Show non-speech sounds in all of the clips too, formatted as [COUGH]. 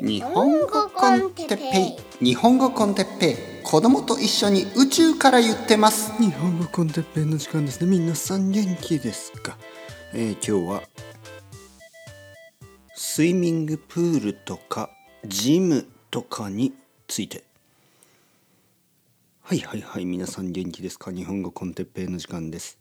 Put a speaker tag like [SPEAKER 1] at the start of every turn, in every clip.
[SPEAKER 1] 日本語コンテッペイ。日本語コンテッペイ。子供と一緒に宇宙から言ってます。
[SPEAKER 2] 日本語コンテッペイの時間ですね。皆さん元気ですか、えー、今日はスイミングプールとかジムとかについて。はいはいはい皆さん元気ですか？日本語コンテッペイの時間です。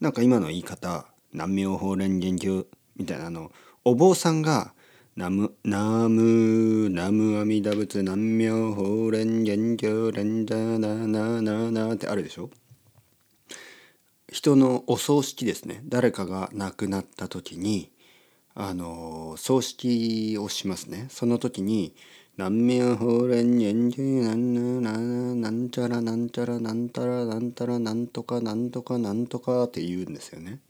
[SPEAKER 2] なんか今の言い方南明法蓮元気みたいなあのお坊さんがナム、ナム、ナム阿弥陀仏、南明法蓮元教蓮ダナナナナってあるでしょ？人のお葬式ですね。誰かが亡くなった時に、あの、葬式をしますね。その時に、南明法蓮元教なんなんなんちゃらなんちゃらなんたらなんたらなんとかなんとかなんとかって言うんですよね。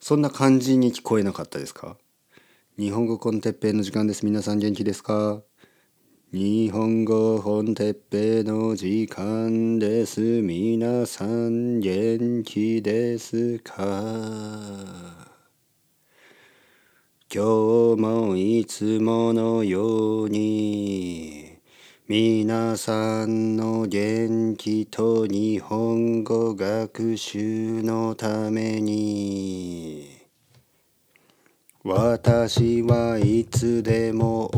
[SPEAKER 2] そんな感じに聞こえなかったですか？日本語コンテッペイの時間です。皆さん元気ですか？日本語コンテッペイの時間です。皆さん元気ですか？今日もいつものように皆さんの元気と日本語学習のために私はいつでも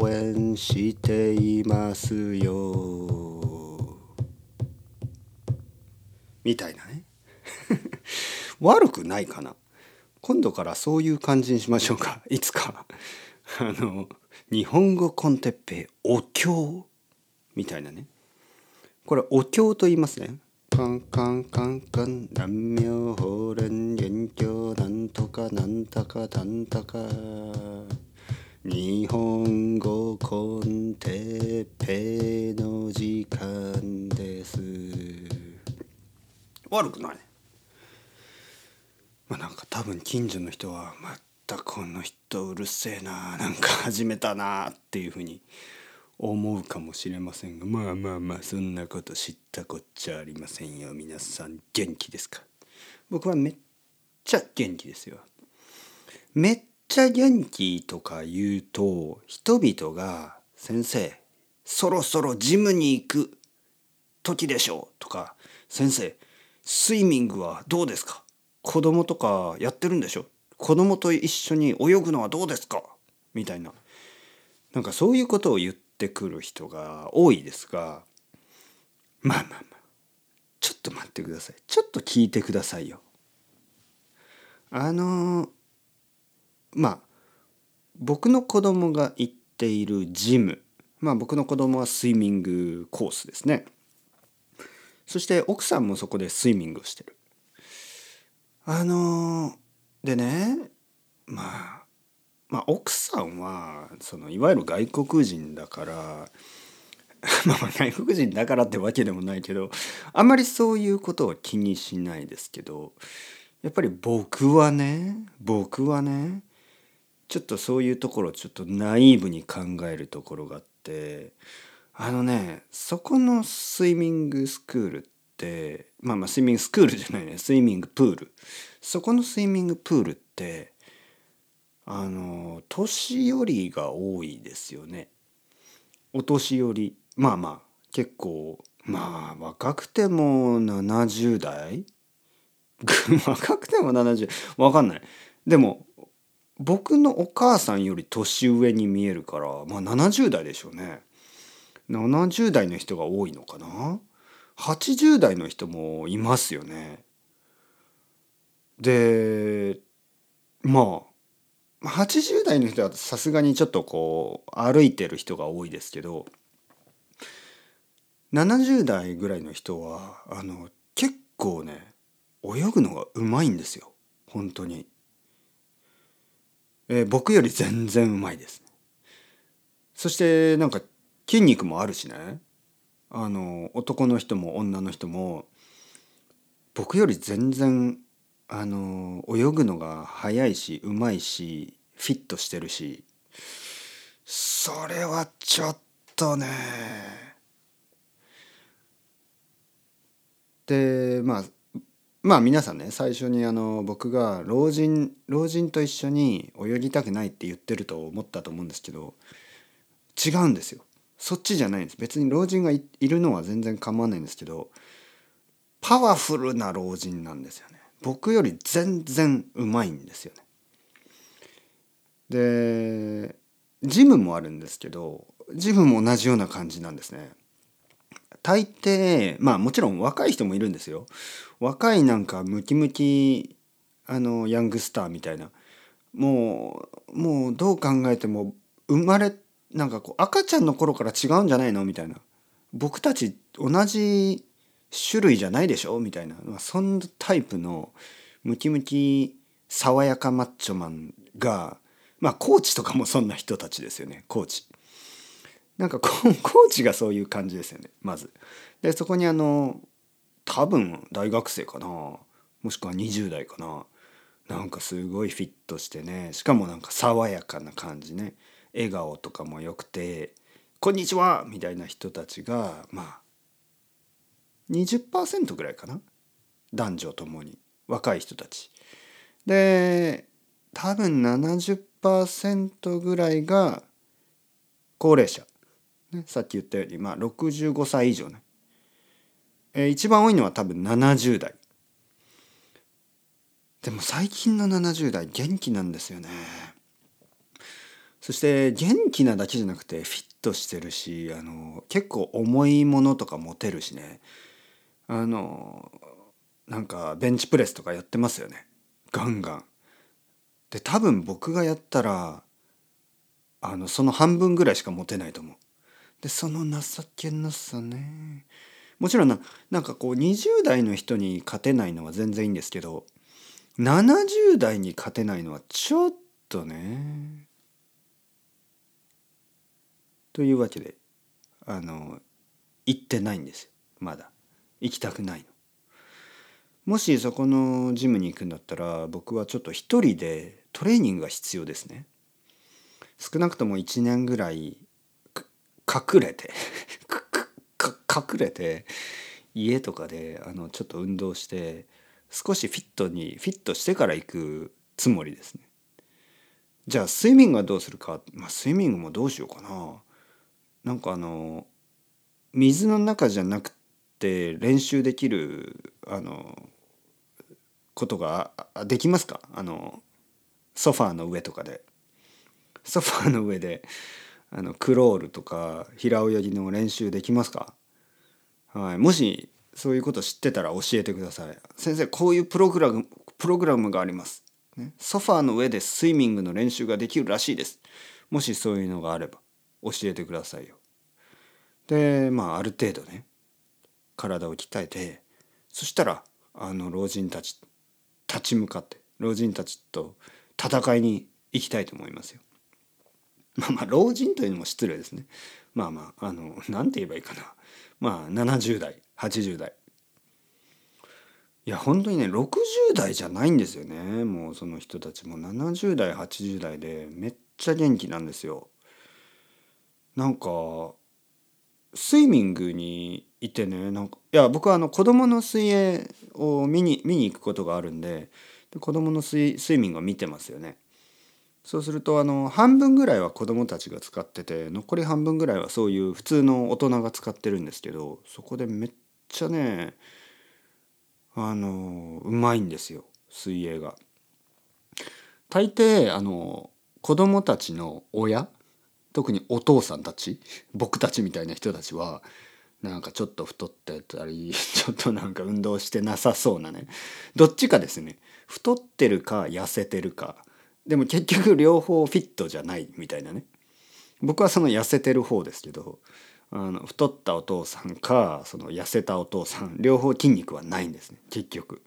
[SPEAKER 2] 応援していますよ。みたいなね。[LAUGHS] 悪くないかな。今度からそういう感じにしましょうか。いつか。あの、日本語コンテッペお経みたいなね。これお経と言いますね。カンカンカンカン南明法蓮元教なんとかなんたかなんたか。日本語コンテペの時間です。悪くない。まあなんか多分近所の人はまたこの人うるせえな。なんか始めたなっていうふうに思うかもしれませんが。まあまあまあそんなこと知ったこっちゃありませんよ。皆さん元気ですか？僕はめっちゃ元気ですよ。めっちゃ元気とか言うと人々が「先生そろそろジムに行く時でしょう」とか「先生スイミングはどうですか？子供とかやってるんでしょ？子供と一緒に泳ぐのはどうですか?」みたいな。なんかそういうことを言ってってくる人が多いですがまあまあまあ。ちょっと待ってください。ちょっと聞いてくださいよ。あのまあ僕の子供が行っているジムまあ僕の子供はスイミングコースですね。そして奥さんもそこでスイミングをしてる。あのでねまあまあ、奥さんはそのいわゆる外国人だから [LAUGHS] まあ外国人だからってわけでもないけどあんまりそういうことは気にしないですけどやっぱり僕はね僕はねちょっとそういうところちょっとナイーブに考えるところがあってあのねそこのスイミングスクールってまあまあスイミングスクールじゃないねスイミングプールそこのスイミングプールってあの年寄りが多いですよね。お年寄りまあまあ結構まあ若くても70代 [LAUGHS] 若くても70わかんない。でも僕のお母さんより年上に見えるからまあ70代でしょうね。70代の人が多いのかな？80代の人もいますよね。でまあ80代の人はさすがにちょっとこう歩いてる人が多いですけど70代ぐらいの人はあの結構ね泳ぐのがうまいんですよ。本当に、えー、僕より全然うまいです、そしてなんか筋肉もあるしね。あの男の人も女の人も僕より全然あの泳ぐのが早いしうまいしフィットしてるしそれはちょっとね。でまあまあ皆さんね最初にあの僕が老人老人と一緒に泳ぎたくないって言ってると思ったと思うんですけど違うんですよ。そっちじゃないんです。別に老人がいるのは全然構わないんですけどパワフルな老人なんですよね。僕より全然うまいんですよね。でジムもあるんですけどジムも同じような感じなんですね。大抵まあもちろん若い人もいるんですよ。若いなんかムキムキあのヤングスターみたいな。もうもうどう考えても生まれなんかこう赤ちゃんの頃から違うんじゃないのみたいな。僕たち同じ種類じゃないでしょ？みたいな、まあ、そんなタイプのムキムキ爽やかマッチョマンがまあコーチとかもそんな人たちですよね。コーチ。なんか [LAUGHS] コーチがそういう感じですよねまず。でそこにあの多分大学生かなもしくは20代かななんかすごいフィットしてねしかもなんか爽やかな感じね笑顔とかも良くて「こんにちは!」みたいな人たちがまあ20%ぐらいかな男女ともに若い人たち。で多分70%ぐらいが高齢者、ね、さっき言ったようにまあ65歳以上ね、えー、一番多いのは多分70代。でも最近の70代元気なんですよね。そして元気なだけじゃなくてフィットしてるしあの結構重いものとか持てるしね。あのなんかベンチプレスとかやってますよね。ガンガン。で多分僕がやったらあのその半分ぐらいしか持てないと思う。でその情けなさねもちろんななんかこう20代の人に勝てないのは全然いいんですけど70代に勝てないのはちょっとね。というわけであの行ってないんですまだ行きたくないの。もしそこのジムに行くんだったら僕はちょっと一人でトレーニングが必要ですね。少なくとも1年ぐらい隠れて [LAUGHS] 隠れて家とかであのちょっと運動して少しフィットにフィットしてから行くつもりですね。じゃあスイミングはどうするか、まあ、スイミングもどうしようかな。なんかあの水の中じゃなくて練習できるあのことができますか？あのソファーの上とかでソファーの上であのクロールとか平泳ぎの練習できますか？はい。もしそういうこと知ってたら教えてください。先生こういうプログラムプログラムがあります、ね、ソファーの上でスイミングの練習ができるらしいです。もしそういうのがあれば教えてくださいよ。でまあある程度ね体を鍛えてそしたらあの老人たち立ち向かって老人たちと戦いに行きたいと思いますよ。まあまあ老人というのも失礼ですね。まあまああの何て言えばいいかな。まあ70代80代。いや本当にね60代じゃないんですよねもうその人たちも70代80代でめっちゃ元気なんですよ。なんかスイミングにいてねなんかいや僕はあの子供の水泳を見に見に行くことがあるんでで子供のスイスイミングを見てますよね。そうするとあの半分ぐらいは子供たちが使ってて残り半分ぐらいはそういう普通の大人が使ってるんですけどそこでめっちゃねあのうまいんですよ水泳が。大抵あの子供たちの親特にお父さんたち僕たちみたいな人たちはなんかちょっと太ってたり [LAUGHS] ちょっとなんか運動してなさそうなねどっちかですね太ってるか痩せてるかでも結局両方フィットじゃないみたいなね僕はその痩せてる方ですけどあの太ったお父さんかその痩せたお父さん両方筋肉はないんですね結局。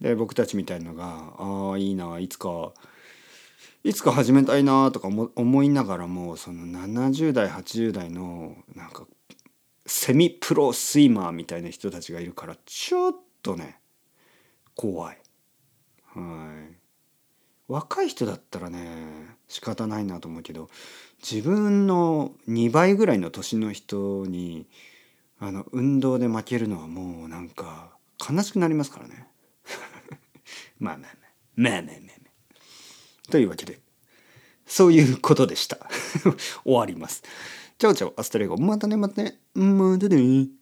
[SPEAKER 2] で僕たちみたいのがああいいないつかいつか始めたいなとか思いながらもその70代80代のなんかセミプロスイマーみたいな人たちがいるからちょっとね怖い。はい若い人だったらね仕方ないなと思うけど自分の2倍ぐらいの年の人にあの運動で負けるのはもうなんか悲しくなりますからね。まあまあまあまあまあまあ。まあというわけでそういうことでした。[LAUGHS] 終わります。チャオチャオアストレゴ。またねまたね。またね。